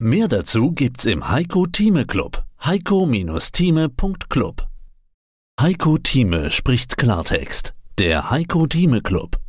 Mehr dazu gibt's im Heiko Thieme Club. Heiko-Thieme.club. Heiko Thieme spricht Klartext. Der Heiko Thieme Club.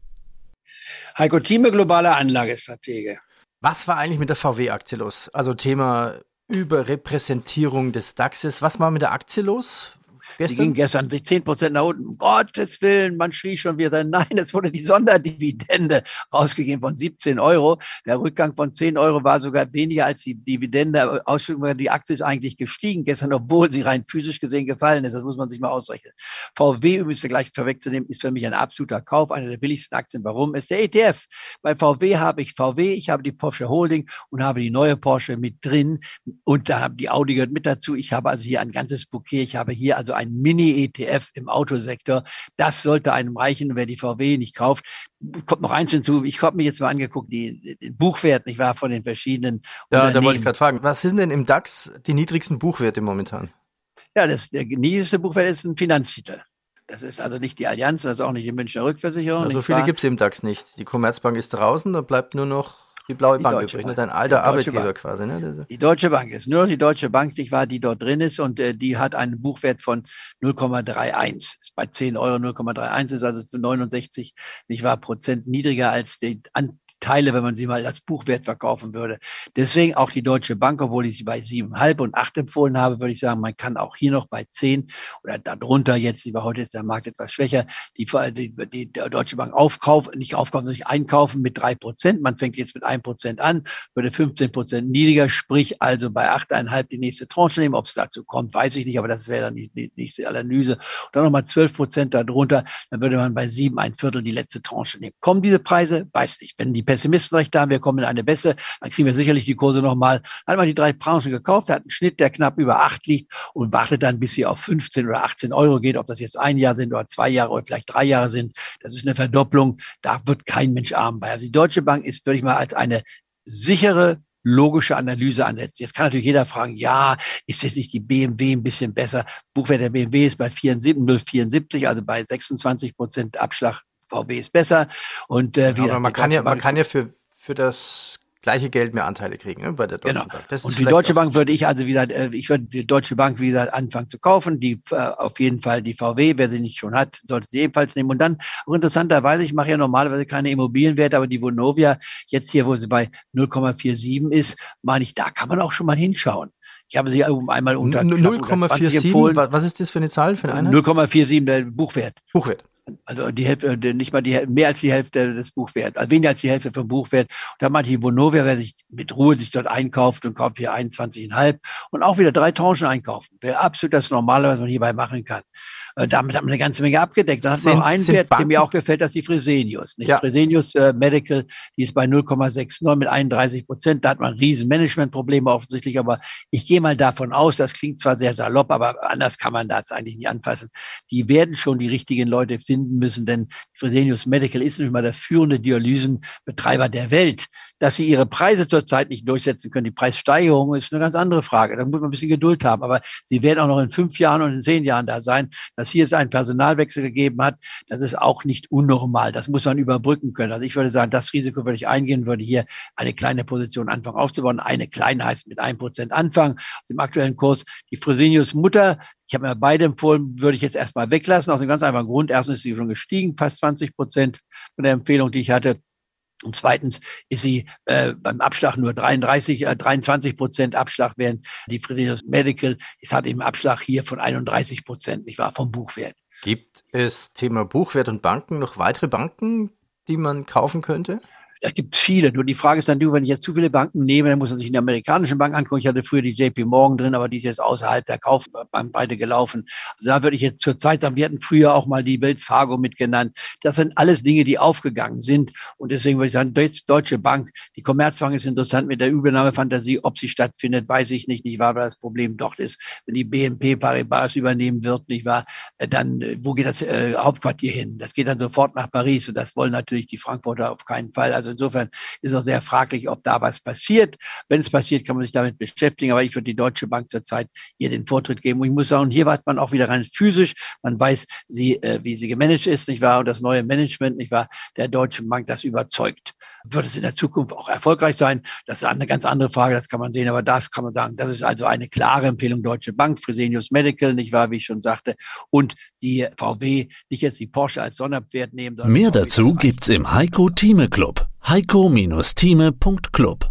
Heiko Thieme, globale Anlagestratege. Was war eigentlich mit der VW-Aktie los? Also Thema Überrepräsentierung des DAXes. Was war mit der Aktie los? Gestern? Die ging gestern sich 10 Prozent nach unten. Um Gottes Willen, man schrie schon wieder, nein, es wurde die Sonderdividende rausgegeben von 17 Euro. Der Rückgang von 10 Euro war sogar weniger als die Dividende. Ausschüttung, die Aktie ist eigentlich gestiegen gestern, obwohl sie rein physisch gesehen gefallen ist. Das muss man sich mal ausrechnen. VW, übrigens gleich vorwegzunehmen, ist für mich ein absoluter Kauf, eine der billigsten Aktien. Warum? Ist der ETF. Bei VW habe ich VW, ich habe die Porsche Holding und habe die neue Porsche mit drin und da haben die Audi gehört mit dazu. Ich habe also hier ein ganzes Bouquet. Ich habe hier also ein ein Mini-ETF im Autosektor. Das sollte einem reichen, wer die VW nicht kauft. Kommt noch eins hinzu. Ich habe mir jetzt mal angeguckt, die, den Buchwert, nicht wahr, von den verschiedenen. Ja, da wollte ich gerade fragen. Was sind denn im DAX die niedrigsten Buchwerte momentan? Ja, das, der niedrigste Buchwert ist ein Finanztitel. Das ist also nicht die Allianz, das ist auch nicht die Münchner Rückversicherung. Also viele gibt es im DAX nicht. Die Commerzbank ist draußen, da bleibt nur noch die blaue die Bank übrig, ne? dein alter Arbeitgeber Bank. quasi. Ne? Die Deutsche Bank ist nur die Deutsche Bank, nicht wahr, die dort drin ist und äh, die hat einen Buchwert von 0,31. Ist bei 10 Euro 0,31 ist also für 69 nicht wahr, Prozent niedriger als die, an, Teile, wenn man sie mal als Buchwert verkaufen würde. Deswegen auch die Deutsche Bank, obwohl ich sie bei siebenhalb und acht empfohlen habe, würde ich sagen, man kann auch hier noch bei zehn oder darunter jetzt, lieber heute ist der Markt etwas schwächer, die, die, die Deutsche Bank aufkaufen, nicht aufkaufen, sondern einkaufen mit drei Prozent. Man fängt jetzt mit ein Prozent an, würde 15 Prozent niedriger, sprich also bei achteinhalb die nächste Tranche nehmen. Ob es dazu kommt, weiß ich nicht, aber das wäre dann die, die nächste Analyse. Und dann nochmal zwölf Prozent darunter, dann würde man bei sieben ein Viertel die letzte Tranche nehmen. Kommen diese Preise? Weiß nicht. Wenn die Pessimisten recht haben, wir kommen in eine bessere, dann kriegen wir sicherlich die Kurse nochmal. Hat man die drei Branchen gekauft, hat einen Schnitt, der knapp über acht liegt und wartet dann, bis sie auf 15 oder 18 Euro geht. Ob das jetzt ein Jahr sind oder zwei Jahre oder vielleicht drei Jahre sind, das ist eine Verdopplung. Da wird kein Mensch arm bei. Also die Deutsche Bank ist, würde ich mal, als eine sichere logische Analyse ansetzen. Jetzt kann natürlich jeder fragen, ja, ist jetzt nicht die BMW ein bisschen besser? Buchwert der BMW ist bei 74, also bei 26 Prozent Abschlag VW ist besser. Und äh, wie aber man kann ja, man kann ja für, für das gleiche Geld mehr Anteile kriegen ne, bei der Deutschen genau. Bank. Das und die Deutsche Bank würde ich also wieder, äh, ich würde die Deutsche Bank wieder anfangen zu kaufen. Die äh, auf jeden Fall die VW, wer sie nicht schon hat, sollte sie ebenfalls nehmen. Und dann auch interessanterweise, ich mache ja normalerweise keine Immobilienwerte, aber die Vonovia jetzt hier, wo sie bei 0,47 ist, meine ich, da kann man auch schon mal hinschauen. Ich habe sie einmal unter 0,47. Was ist das für eine Zahl für eine Einheit? 0,47 der Buchwert. Buchwert. Also die Hälfte, äh, nicht mal die mehr als die Hälfte des Buchwerts, also weniger als die Hälfte vom Buchwert. Und da meinte ich, Bonovia, wer sich mit Ruhe sich dort einkauft und kauft hier 21,5 und auch wieder drei Tranchen einkaufen. Wäre absolut das Normale, was man hierbei machen kann. Äh, damit hat man eine ganze Menge abgedeckt. Dann hat man noch einen Wert, der mir auch gefällt, das ist die Fresenius. Nicht? Ja. Fresenius äh, Medical, die ist bei 0,69 mit 31 Prozent. Da hat man riesen Managementprobleme offensichtlich, aber ich gehe mal davon aus, das klingt zwar sehr salopp, aber anders kann man das eigentlich nicht anfassen. Die werden schon die richtigen Leute finden müssen, denn Fresenius Medical ist nicht mal der führende Dialysenbetreiber der Welt. Dass sie ihre Preise zurzeit nicht durchsetzen können, die Preissteigerung ist eine ganz andere Frage. Da muss man ein bisschen Geduld haben. Aber sie werden auch noch in fünf Jahren und in zehn Jahren da sein. Dass hier es einen Personalwechsel gegeben hat, das ist auch nicht unnormal. Das muss man überbrücken können. Also ich würde sagen, das Risiko würde ich eingehen, würde hier eine kleine Position anfangen aufzubauen. Eine kleine heißt mit einem Prozent anfangen. Aus dem aktuellen Kurs die Fresenius Mutter, ich habe mir beide empfohlen, würde ich jetzt erstmal weglassen, aus einem ganz einfachen Grund. Erstens ist sie schon gestiegen, fast 20 Prozent von der Empfehlung, die ich hatte. Und zweitens ist sie äh, beim Abschlag nur 33, äh, 23 Prozent Abschlag, während die Fresenius Medical ist hat eben Abschlag hier von 31 Prozent, nicht wahr, vom Buchwert. Gibt es Thema Buchwert und Banken noch weitere Banken, die man kaufen könnte? Es gibt viele. Nur die Frage ist dann, du, wenn ich jetzt zu viele Banken nehme, dann muss man sich in die amerikanischen Bank angucken. Ich hatte früher die JP Morgan drin, aber die ist jetzt außerhalb der Kaufbreite gelaufen. Also da würde ich jetzt zur Zeit sagen, wir hatten früher auch mal die Wells Fargo mitgenannt. Das sind alles Dinge, die aufgegangen sind. Und deswegen würde ich sagen, Deutsche Bank, die Commerzbank ist interessant mit der Übernahmefantasie. Ob sie stattfindet, weiß ich nicht, nicht wahr, weil das Problem dort ist, wenn die BNP Paribas übernehmen wird, nicht wahr, äh, dann, äh, wo geht das äh, Hauptquartier hin? Das geht dann sofort nach Paris und das wollen natürlich die Frankfurter auf keinen Fall. Also Also insofern ist auch sehr fraglich, ob da was passiert. Wenn es passiert, kann man sich damit beschäftigen. Aber ich würde die Deutsche Bank zurzeit ihr den Vortritt geben. Und ich muss sagen, hier weiß man auch wieder rein physisch. Man weiß, sie, äh, wie sie gemanagt ist, nicht wahr? Und das neue Management, nicht wahr? Der Deutschen Bank, das überzeugt. Wird es in der Zukunft auch erfolgreich sein? Das ist eine ganz andere Frage. Das kann man sehen. Aber da kann man sagen, das ist also eine klare Empfehlung Deutsche Bank, Fresenius Medical, nicht wahr? Wie ich schon sagte. Und die VW, nicht jetzt die Porsche als Sonderpferd nehmen. Mehr dazu gibt's im Heiko Thieme Club. heiko-thieme.club